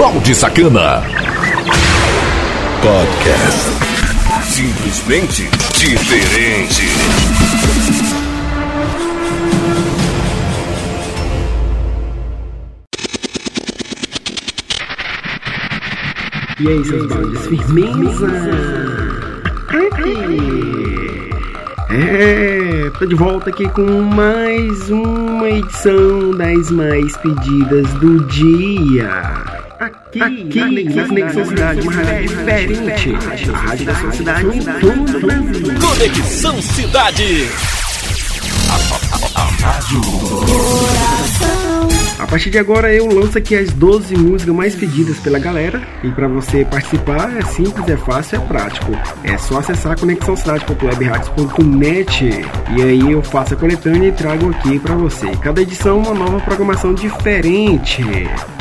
Balde Sacana. Podcast. Simplesmente diferente. E aí, seus baldes, firmeza? É, tô de volta aqui com mais uma edição das mais pedidas do dia. Aqui, aqui na Conexão Cidade, uma rádio diferente. A rádio da sua cidade, todo o Brasil. Conexão Cidade. A, a, a, a rádio. A partir de agora eu lanço aqui as 12 músicas mais pedidas pela galera e para você participar é simples, é fácil, é prático. É só acessar conexãocidade.webradios.net e aí eu faço a coletânea e trago aqui para você. Cada edição uma nova programação diferente.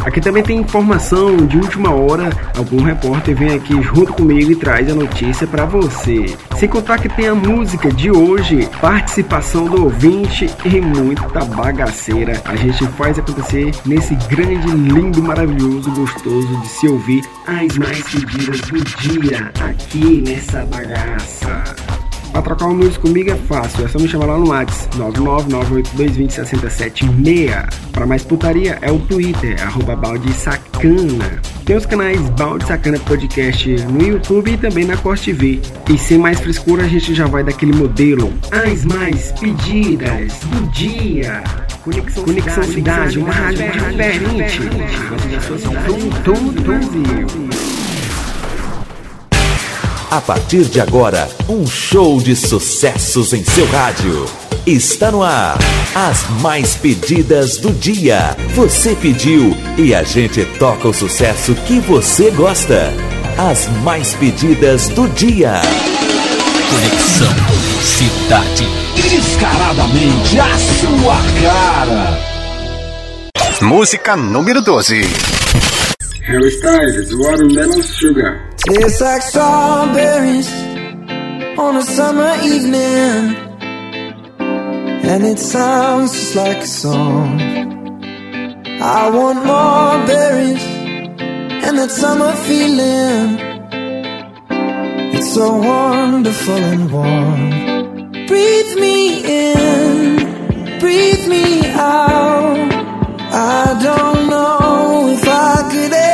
Aqui também tem informação de última hora, algum repórter vem aqui junto comigo e traz a notícia para você. Sem contar que tem a música de hoje, participação do ouvinte e muita bagaceira. A gente faz acontecer nesse grande, lindo, maravilhoso, gostoso de se ouvir as mais pedidas do dia aqui nessa bagaça. Pra trocar uma música comigo é fácil, é só me chamar lá no WhatsApp 99982206076. Para mais putaria é o Twitter, arroba balde sacana. Tem os canais Balde Sacana Podcast no YouTube e também na Corte TV. E sem mais frescura, a gente já vai daquele modelo. As mais pedidas do dia. Conexão, Conexão Cidade, cidade uma rádio cidade, todo o Brasil. A partir de agora, um show de sucessos em seu rádio. Está no ar. As mais pedidas do dia. Você pediu e a gente toca o sucesso que você gosta. As mais pedidas do dia. Conexão Cidade. Descaradamente a sua cara. Música número 12. Harry Styles, Watermelon Sugar. Tastes like strawberries on a summer evening. And it sounds just like a song. I want more berries and that summer feeling. It's so wonderful and warm. Breathe me in, breathe me out. I don't know if I could ever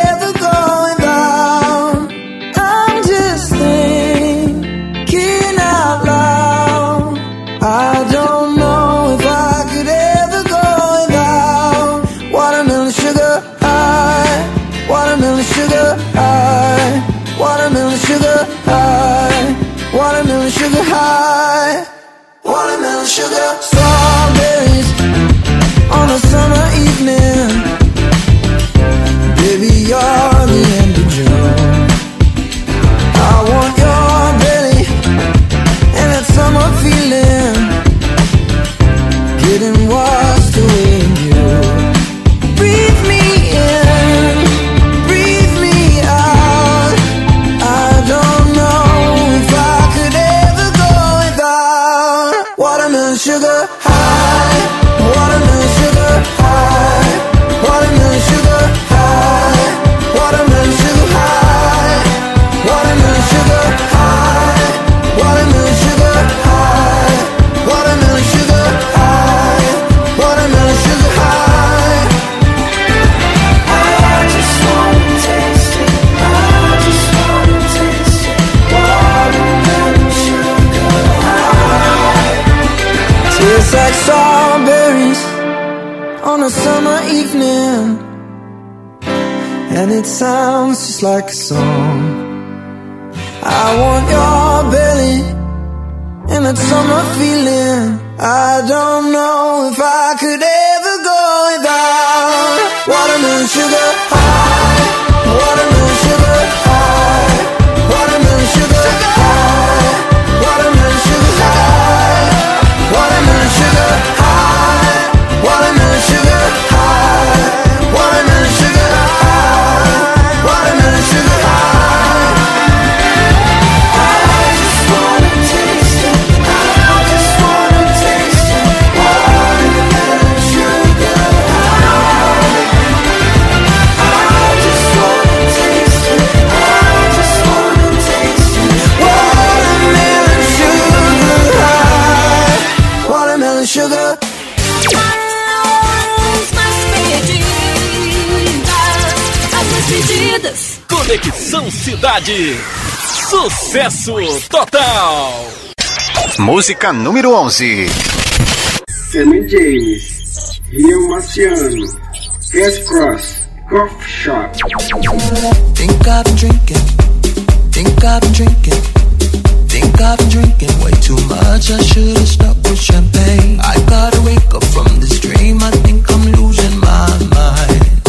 qualidade. Sucesso total. Música número 11. Sammy James, Rio Marciano, Gas Cross, Coffee Shop. Think I've been drinking, think I've been drinking, think I've been drinking way too much. I should have stuck with champagne. I gotta wake up from this dream. I think I'm losing my mind.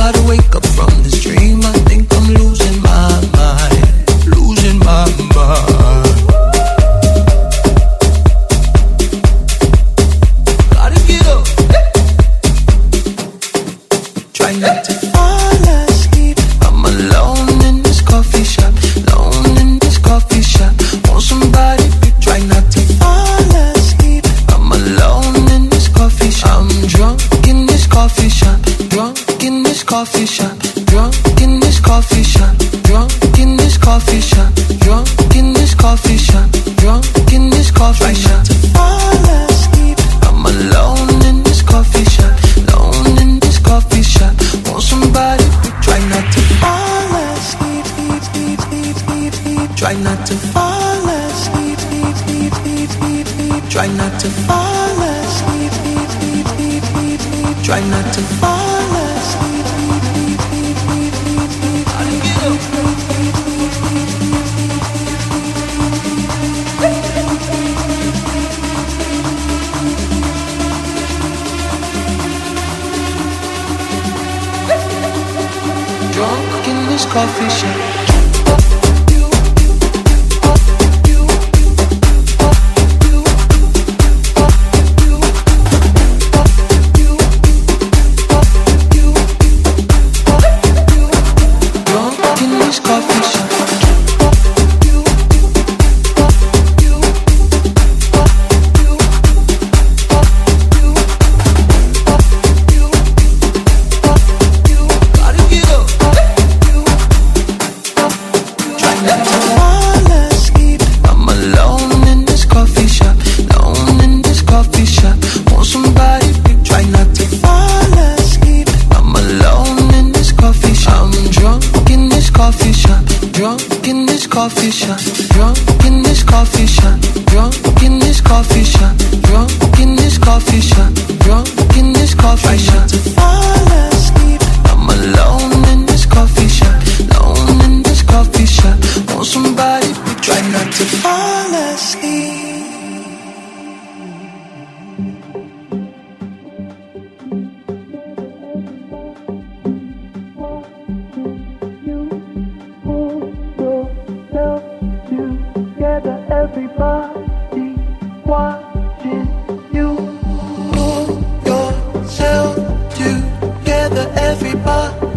gotta wake up from this dream. I think. Try not to fall asleep. Drunk in this coffee shop. еще you pull yourself together, everybody?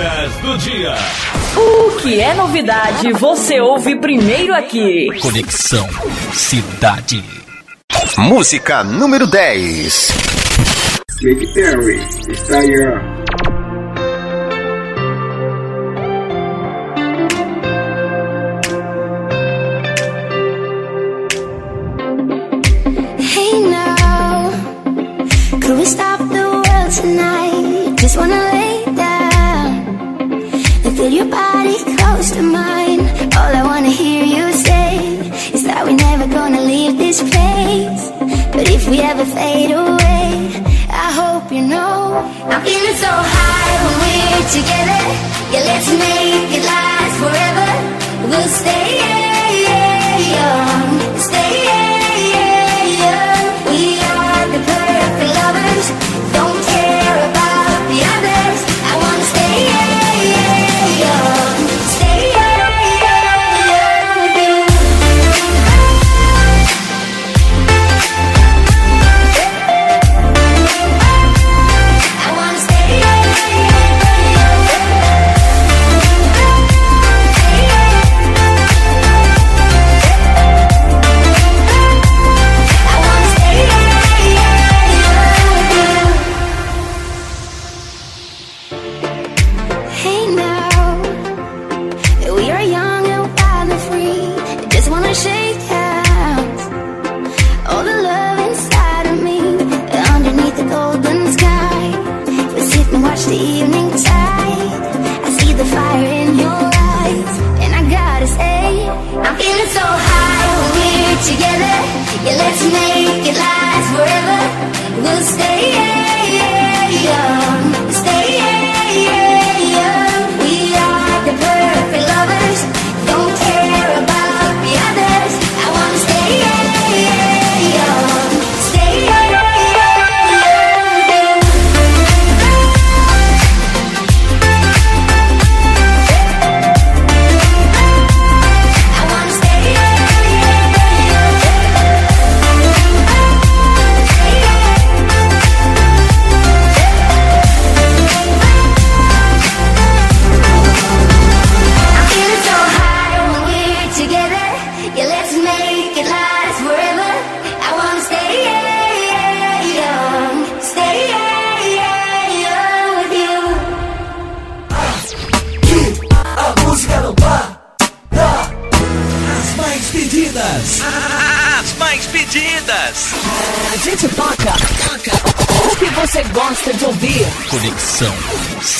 Novidades do dia. O que é novidade, você ouve primeiro aqui. Conexão Cidade. Música número 10. Katy Perry, Estaião. If we ever fade away, I hope you know I'm feeling so high when we're together. Yeah, let's make it last forever. We'll stay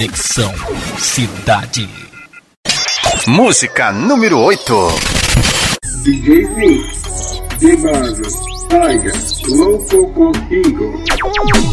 Conexão Cidade. Música número 8. DJ Mix, de Barrio, Tiger, louco contigo.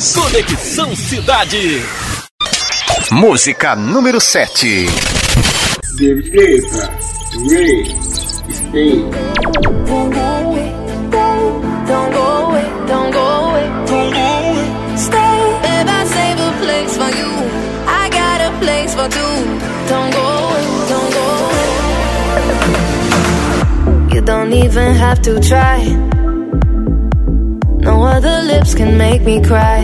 Conexão Cidade. Música número 7. David Guetta, Ray, Stay. Don't go away, don't go away, don't go away, don't go away. Stay, babe, I save a place for you. I got a place for two. Don't go away, don't go away. You don't even have to try. Other lips can make me cry.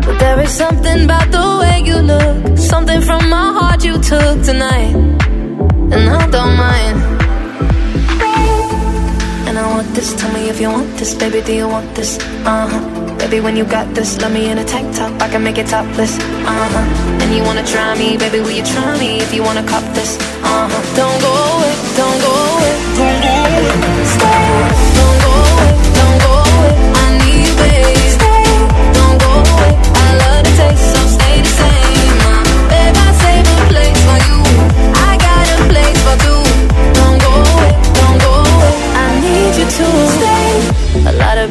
But there is something about the way you look, something from my heart you took tonight, and I don't mind. And I want this, tell me if you want this, baby, do you want this? Uh huh. Baby, when you got this, let me in a tank top, I can make it topless. Uh huh. And you wanna try me, baby, will you try me if you wanna cop this? Uh huh. Don't go away, don't go away, don't go away. Stay,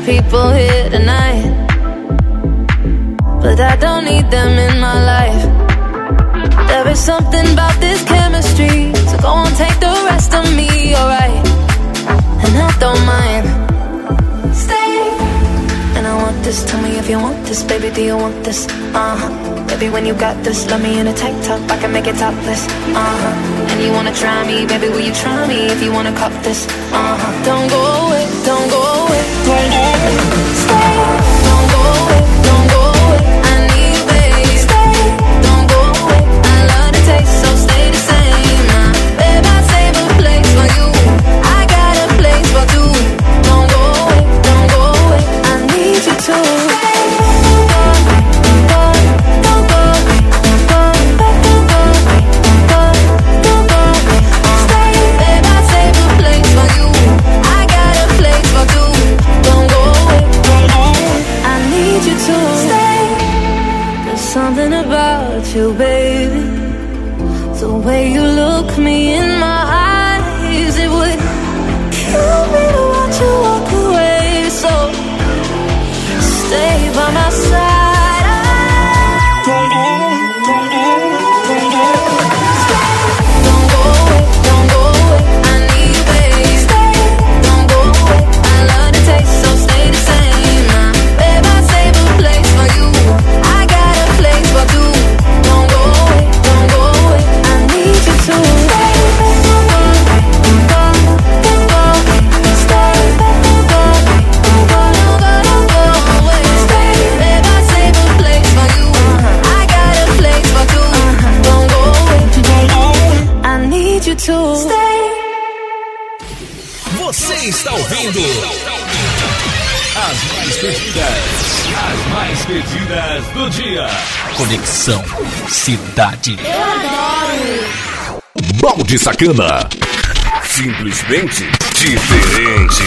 people here tonight. but I don't need them in my life. There is something about this chemistry, so go on, take the rest of me, alright. And I don't mind. Stay. And I want this, tell me if you want this, baby, do you want this? Uh Baby, when you got this, love me in a tank top, I can make it topless. Uh huh. And you wanna try me, baby, will you try me if you wanna cop this? Uh huh. Don't go away, don't go away, don't go away. Stay. Don't go away, don't go away. I need you, baby. Stay. Don't go away. I love the taste, so stay the same. Uh, I save a place for you. I got a place for two. Don't go away, don't go away. I need you to. By my side. Ouvindo as mais pedidas, as mais pedidas do dia. Conexão Cidade. Balde Sacana. Simplesmente diferente.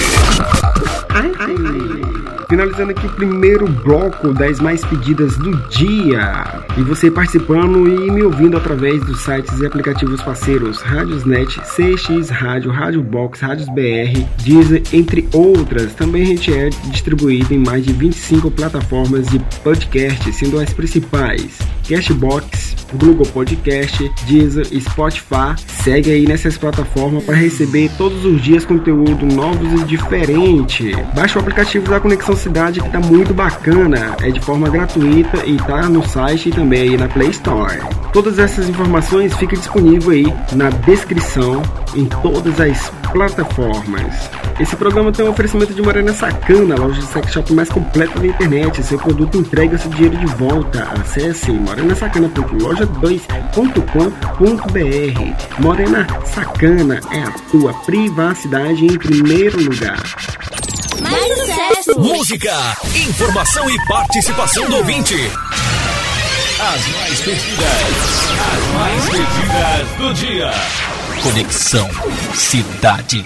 Finalizando aqui o primeiro bloco das mais pedidas do dia. E você participando e me ouvindo através dos sites e aplicativos parceiros Radiosnet, CX Rádio, Rádio Box, Rádios BR, Deezer, entre outras. Também a gente é distribuído em mais de 25 plataformas de podcast, sendo as principais Cashbox, Google Podcast, Deezer, Spotify. Segue aí nessas plataformas para receber todos os dias conteúdo novos e diferente. Baixe o aplicativo da Conexão Cidade que tá muito bacana, é de forma gratuita e tá no site e também aí na Play Store. Todas essas informações ficam disponíveis aí na descrição em todas as plataformas. Esse programa tem um oferecimento de Morena Sacana, a loja de sex shop mais completa da internet. Seu produto entrega seu dinheiro de volta. Acesse morenasacana.loja2.com.br. Morena Sacana é a tua privacidade em primeiro lugar. Mais sucesso! Música, informação e participação do ouvinte. As mais pedidas, as mais pedidas do dia. Conexão Cidade.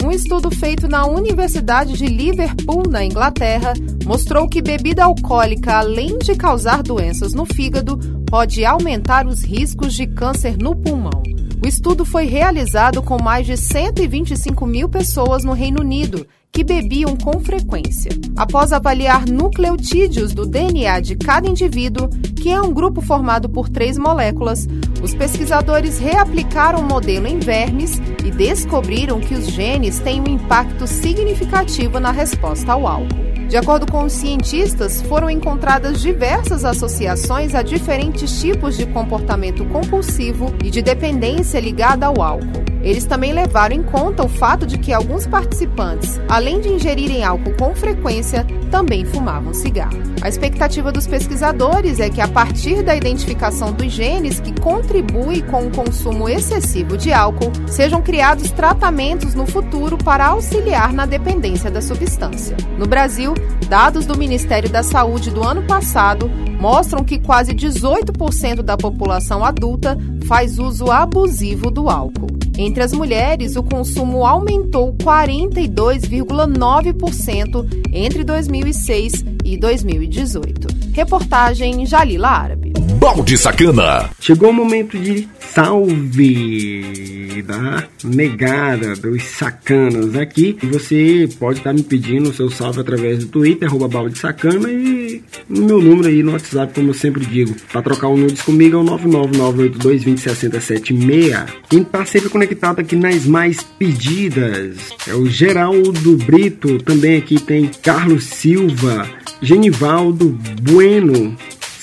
Um estudo feito na Universidade de Liverpool, na Inglaterra, mostrou que bebida alcoólica, além de causar doenças no fígado, pode aumentar os riscos de câncer no pulmão. O estudo foi realizado com mais de 125 mil pessoas no Reino Unido que bebiam com frequência. Após avaliar nucleotídeos do DNA de cada indivíduo, que é um grupo formado por três moléculas, os pesquisadores reaplicaram o modelo em vermes e descobriram que os genes têm um impacto significativo na resposta ao álcool. De acordo com os cientistas, foram encontradas diversas associações a diferentes tipos de comportamento compulsivo e de dependência ligada ao álcool. Eles também levaram em conta o fato de que alguns participantes, além de ingerirem álcool com frequência, também fumavam cigarro. A expectativa dos pesquisadores é que, a partir da identificação dos genes que contribuem com o consumo excessivo de álcool, sejam criados tratamentos no futuro para auxiliar na dependência da substância. No Brasil, dados do Ministério da Saúde do ano passado mostram que quase 18% da população adulta faz uso abusivo do álcool. Entre as mulheres, o consumo aumentou 42,9% entre 2006 e 2018. Reportagem Jalila Árabe. Balde Sacana. Chegou o momento de salve da negada dos sacanas aqui. Você pode estar me pedindo o seu salve através do Twitter, arroba balde sacana e no meu número aí no WhatsApp, como eu sempre digo. Para trocar um nudes comigo é o 99982206076. Quem tá sempre conectado aqui nas mais pedidas é o Geraldo Brito. Também aqui tem Carlos Silva, Genivaldo Bueno,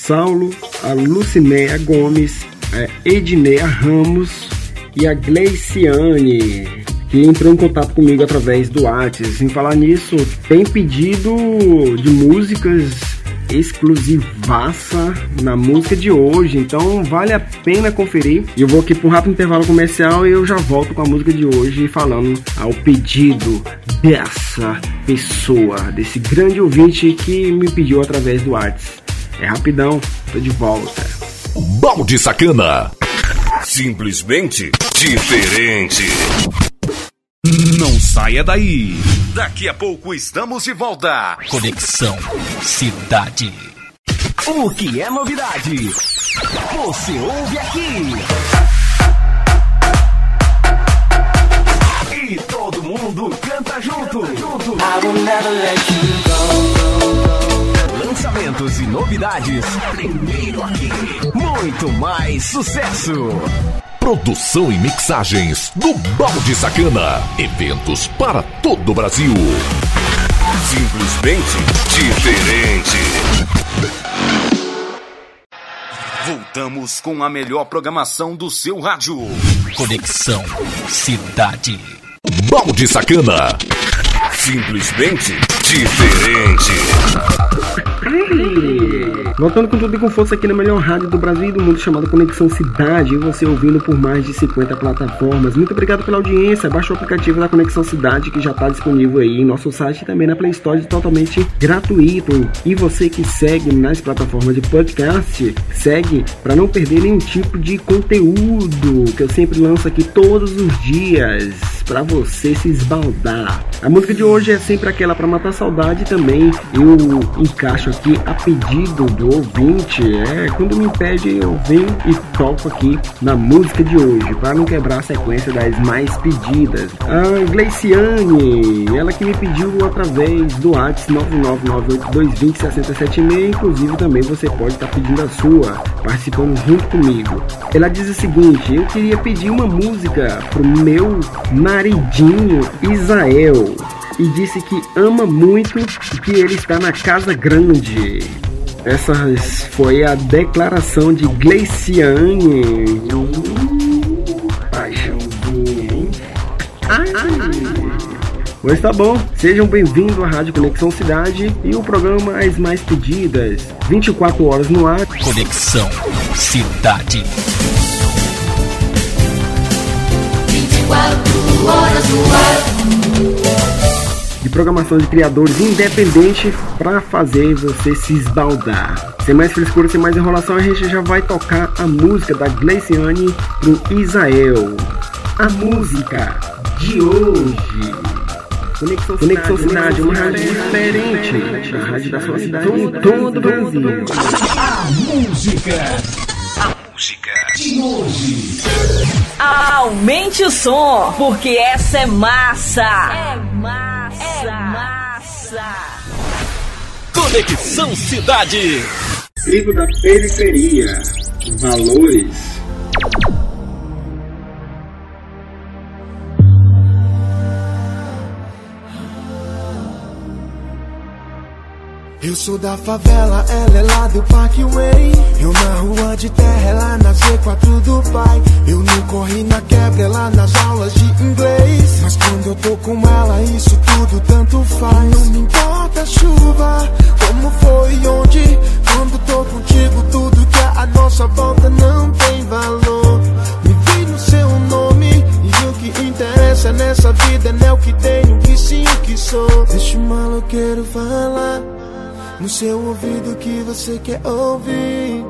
Saulo, a Lucinéia Gomes, a Edneia Ramos e a Gleiciane, que entrou em contato comigo através do WhatsApp. Sem falar nisso, tem pedido de músicas exclusivaça na música de hoje, então vale a pena conferir. Eu vou aqui para um rápido intervalo comercial e eu já volto com a música de hoje falando ao pedido dessa pessoa, desse grande ouvinte que me pediu através do WhatsApp. É rapidão, tô de volta. Balde Sacana. Simplesmente diferente. Não saia daí. Daqui a pouco estamos de volta. Conexão Cidade. O que é novidade? Você ouve aqui. E todo mundo canta junto. Lançamentos e novidades. Primeiro aqui. Muito mais sucesso. Produção e mixagens do Balde Sacana. Eventos para todo o Brasil. Simplesmente diferente. Voltamos com a melhor programação do seu rádio. Conexão Cidade. Balde Sacana. Simplesmente diferente. Voltando com tudo e com força aqui na melhor rádio do Brasil e do mundo chamada Conexão Cidade, você ouvindo por mais de 50 plataformas. Muito obrigado pela audiência. Baixe o aplicativo da Conexão Cidade que já está disponível aí em nosso site e também na Play Store totalmente gratuito. E você que segue nas plataformas de podcast, segue para não perder nenhum tipo de conteúdo que eu sempre lanço aqui todos os dias para você se esbaldar. A música de hoje é sempre aquela para matar saudade também. Eu encaixo aqui a pedido do ouvinte. É quando me pede eu venho e toco aqui na música de hoje para não quebrar a sequência das mais pedidas. A Gleiciane, ela que me pediu através do WhatsApp 99982206076. Inclusive também você pode estar pedindo a sua, participando junto comigo. Ela diz o seguinte: eu queria pedir uma música pro meu maridinho Isael e disse que ama muito e que ele está na casa grande. Essa foi a declaração de Gleiciane. Pois tá bom, sejam bem-vindos à Rádio Conexão Cidade e o programa As Mais Pedidas. 24 horas no ar. Conexão Cidade. 24 horas no ar. de programação de criadores independente para fazer você se esbaldar. Sem mais frescura, sem mais enrolação, a gente já vai tocar a música da Gleiciane pro Isael. A música de hoje. Conexão, Conexão Cidade, uma rádio diferente. A rádio da sua cidade em todo o Brasil. A música. A música de hoje. Aumente o som, porque essa é massa. É massa. É massa. Conexão Cidade. Tribo da periferia. Valores. Eu sou da favela, ela é lá do Parkway. Eu na rua de terra, ela na Z4 do pai. Eu não corri na quebra, ela nas aulas de inglês. Mas quando eu tô com ela, isso tudo tanto faz. Não me importa a chuva, como foi e onde. Quando tô contigo, tudo que é a nossa volta não tem valor. Me vi no seu nome, e o que interessa nessa vida não é o que tenho, que sim, que sou. Deixa o maloqueiro falar. No seu ouvido que você quer ouvir.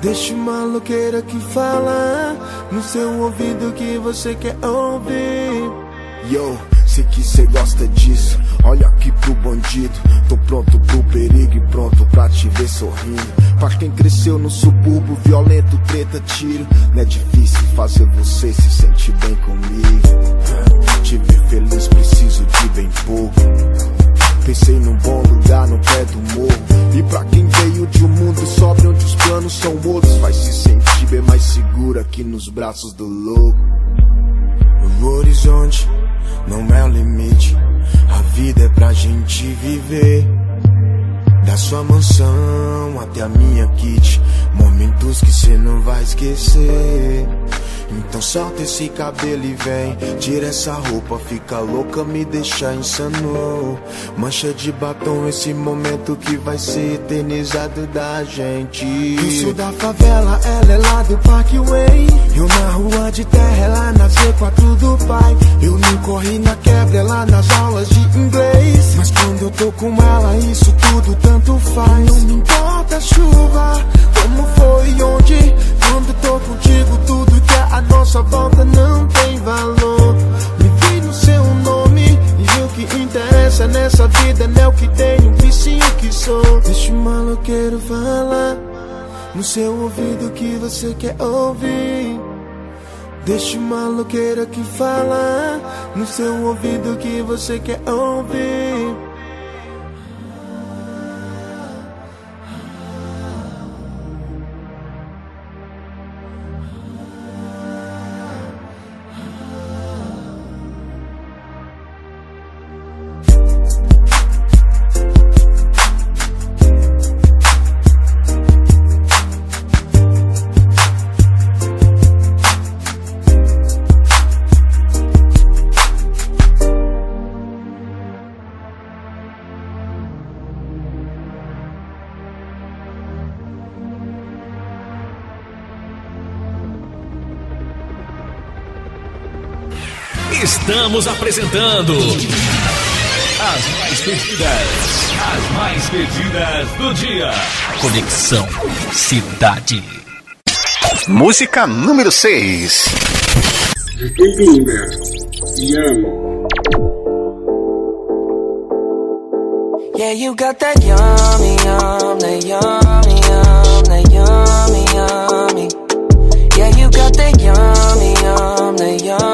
Deixa o maloqueiro que fala. No seu ouvido que você quer ouvir. Yo, sei que cê gosta disso. Olha aqui pro bandido, tô pronto pro perigo e pronto pra te ver sorrindo. Pra quem cresceu no subúrbio, violento, treta, tiro. Não é difícil fazer você se sentir bem comigo. Te ver feliz, preciso de bem pouco. Pensei num bom lugar no pé do morro. E pra quem veio de um mundo sobre onde os planos são outros, vai se sentir bem mais seguro aqui nos braços do louco. O horizonte não é o limite. A vida é pra gente viver. Da sua mansão até a minha kit. Momentos que cê não vai esquecer. Então solta esse cabelo e vem. Tira essa roupa, fica louca, me deixa insano. Mancha de batom, esse momento que vai ser eternizado da gente. Sou da favela, ela é lá do Parkway. Eu na rua de terra, ela na Z4 do pai. Eu não corri na quebra, ela nas aulas de inglês. Mas quando eu tô com ela, isso tudo tanto faz. Não me importa chuva, como foi e onde. Quando tô contigo, tudo que a nossa volta não tem valor. Me vi no seu nome e o que interessa nessa vida não é o que tenho, e sim o que sou. Deixa o maloqueiro falar no seu ouvido que você quer ouvir. Deixa o maloqueiro aqui falar no seu ouvido que você quer ouvir. Estamos apresentando as mais pedidas, as mais pedidas do dia. Conexão Cidade. Música número 6. Justin Bieber, te amo. Yeah, you got that yummy, yum, that yummy, yum, that yummy, yummy. Yeah, you got that yummy, yum, that yummy,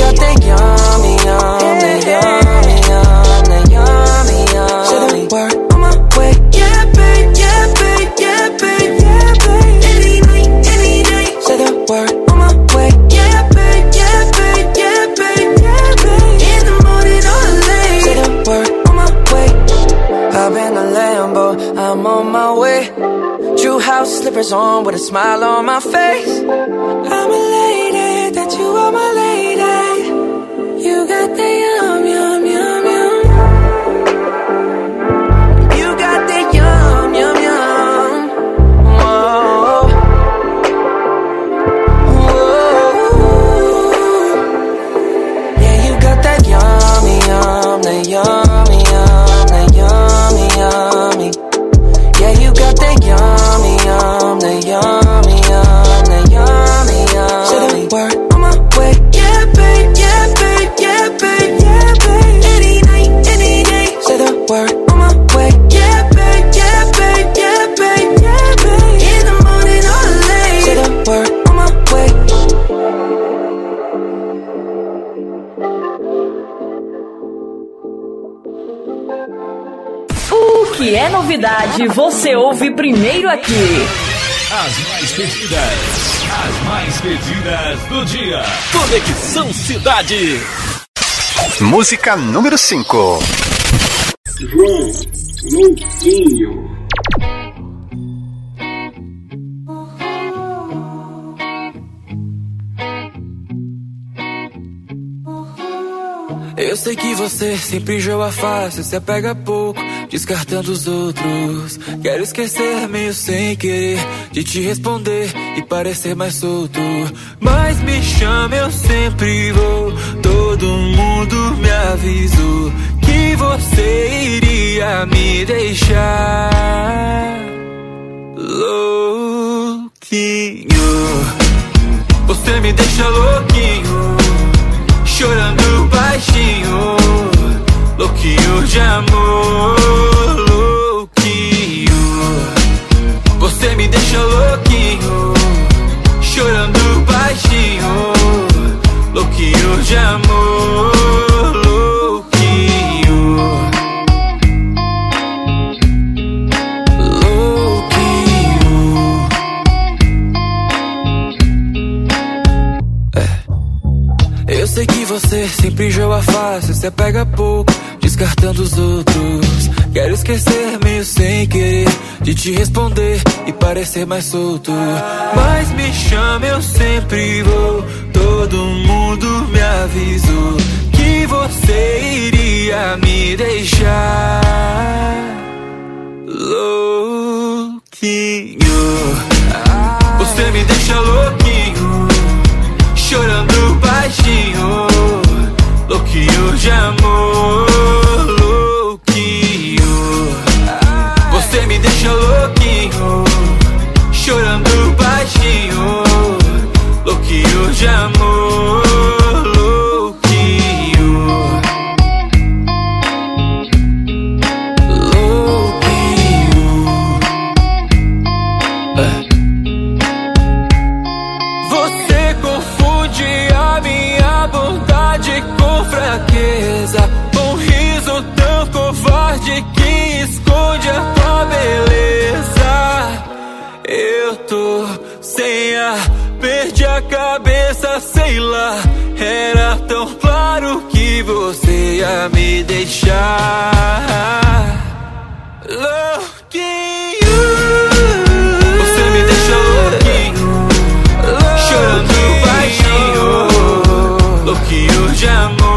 on me. Yeah, you got that yummy, yummy, yum, that yummy, yum. Say the word on my way. Yeah, babe, yeah, babe, yeah, babe, yeah, babe. Any night, any day. Say the word on my way. Yeah, babe, yeah, babe, yeah, babe, yeah, babe. In the morning or late. The word on my way. Hop in the Lambo, I'm on my way. True house slippers on with a smile on my face. I'm elated novidade você ouve primeiro aqui. As mais pedidas, as mais pedidas do dia. Conexão Cidade. Música número 5. João Louquinho. Eu sei que você sempre joga fácil, se apega pouco, descartando os outros. Quero esquecer meio sem querer de te responder e parecer mais solto. Mas me chama, eu sempre vou. Todo mundo me avisou que você iria me deixar louquinho. Você me deixa louquinho chorando baixinho, parecer mais solto. Mas me chama, eu sempre vou. Todo mundo me avisou que você iria me deixar louquinho. Você me deixa louquinho chorando baixinho, louquinho de amor, cabeça, sei lá. Era tão claro que você ia me deixar. Louquinho. Você me deixa louquinho. Chorando baixinho, louquinho de amor,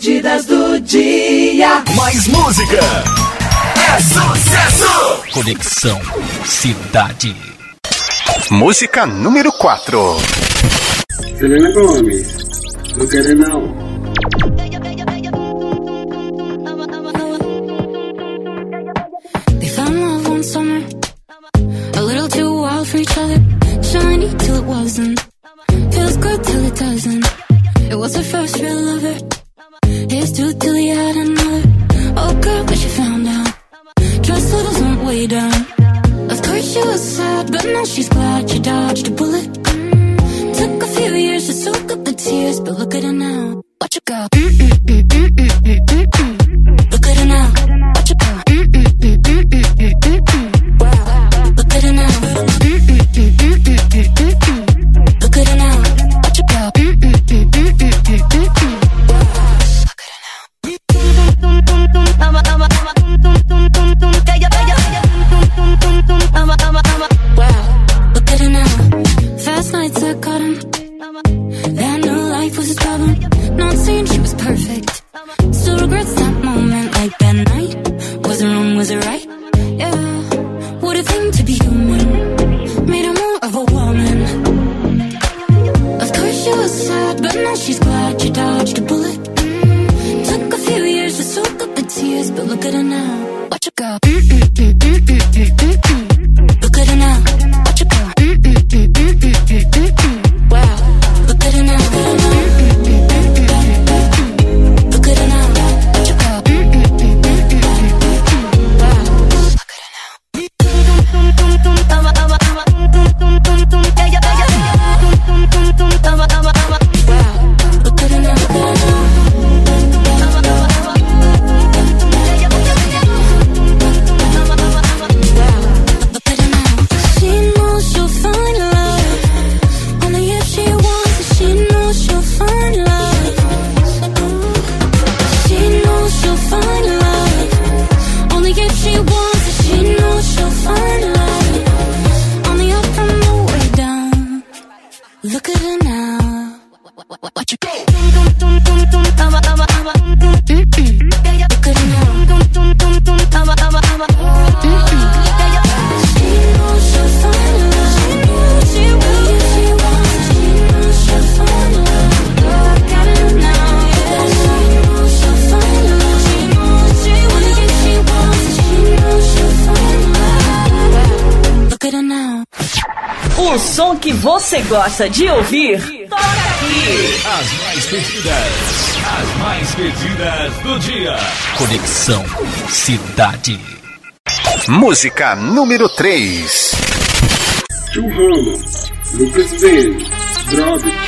As mais pedidas do dia. Mais música. É sucesso. Conexão Cidade. Música número 4. Selena Gomes. Não quero não. O som que você gosta de ouvir, toca aqui. As mais pedidas, as mais pedidas do dia. Conexão Cidade. Música número 3. Churrama, Lucas Bene, Droga.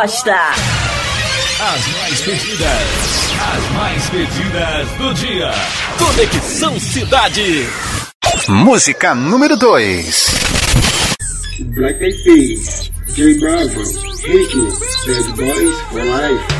Você gosta. As mais pedidas, as mais pedidas do dia. Conexão Cidade. Música número 2. Black Eyed Peas, J Bravo, Ritmo, Bad Boys for Life.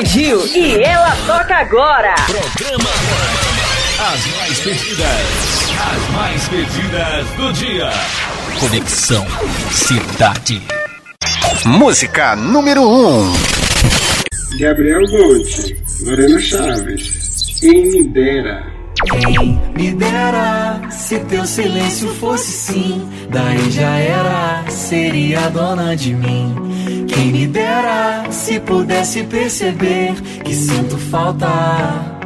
Pediu e ela toca agora. Programa As mais pedidas. As mais pedidas do dia. Conexão Cidade. Música número 1. Um. Gabriel Monte, Lorena Chaves, quem me dera. Quem me dera se teu silêncio fosse sim, daí já era, seria dona de mim. Quem me dera se pudesse perceber que sinto falta.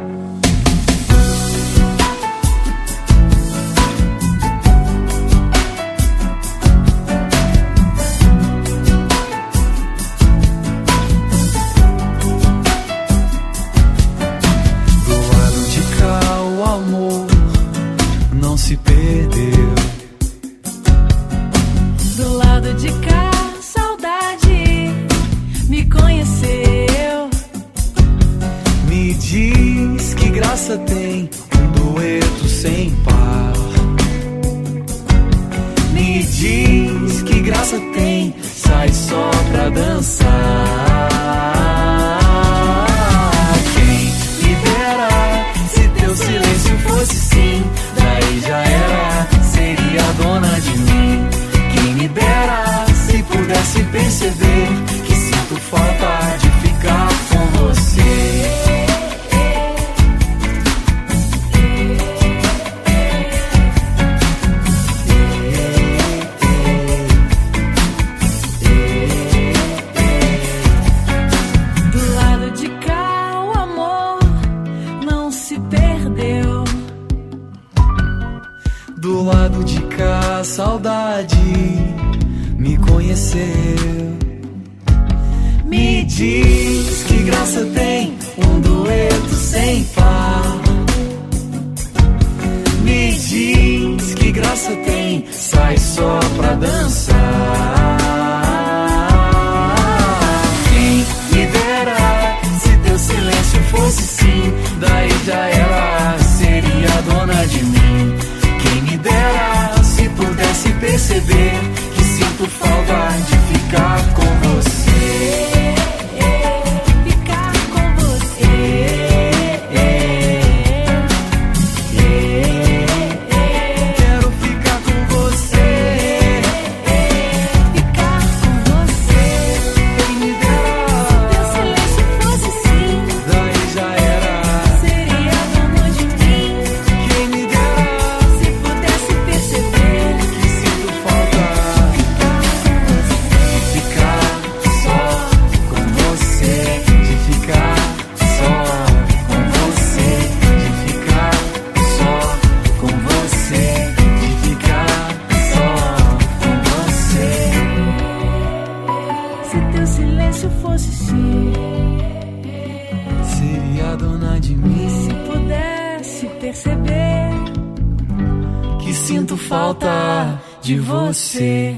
Falta de você.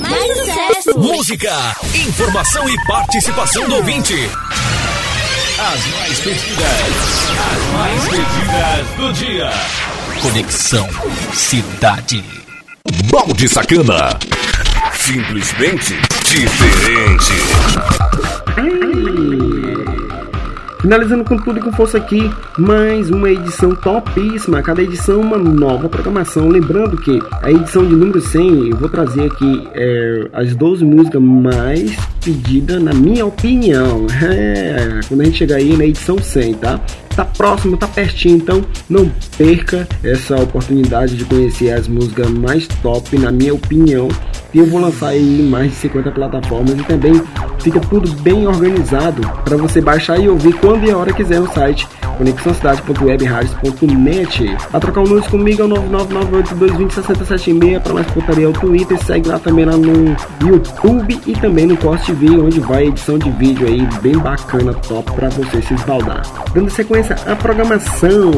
Mais sucesso! Música, informação e participação do ouvinte. As mais pedidas, as mais pedidas do dia. Conexão Cidade. Balde Sacana. Simplesmente diferente. Finalizando com tudo e com força aqui, mais uma edição topíssima. Cada edição uma nova programação. Lembrando que a edição de número 100 eu vou trazer aqui é, as 12 músicas mais pedidas, na minha opinião. É, quando a gente chegar aí na edição 100, tá? Tá próximo, tá pertinho, então não perca essa oportunidade de conhecer as músicas mais top, na minha opinião. E eu vou lançar aí em mais de 50 plataformas e também fica tudo bem organizado para você baixar e ouvir quando e a hora quiser no site conexãocidade.webradios.net. A trocar um nudes comigo é o 99982206076 para mais putaria o Twitter. Segue lá também lá no YouTube e também no Cost TV, onde vai edição de vídeo aí bem bacana, top para você se esbaldar. Dando sequência à programação.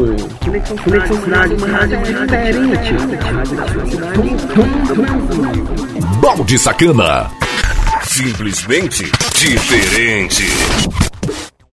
Conexão Cidade, uma rádio diferente. Balde Sacana. Simplesmente diferente.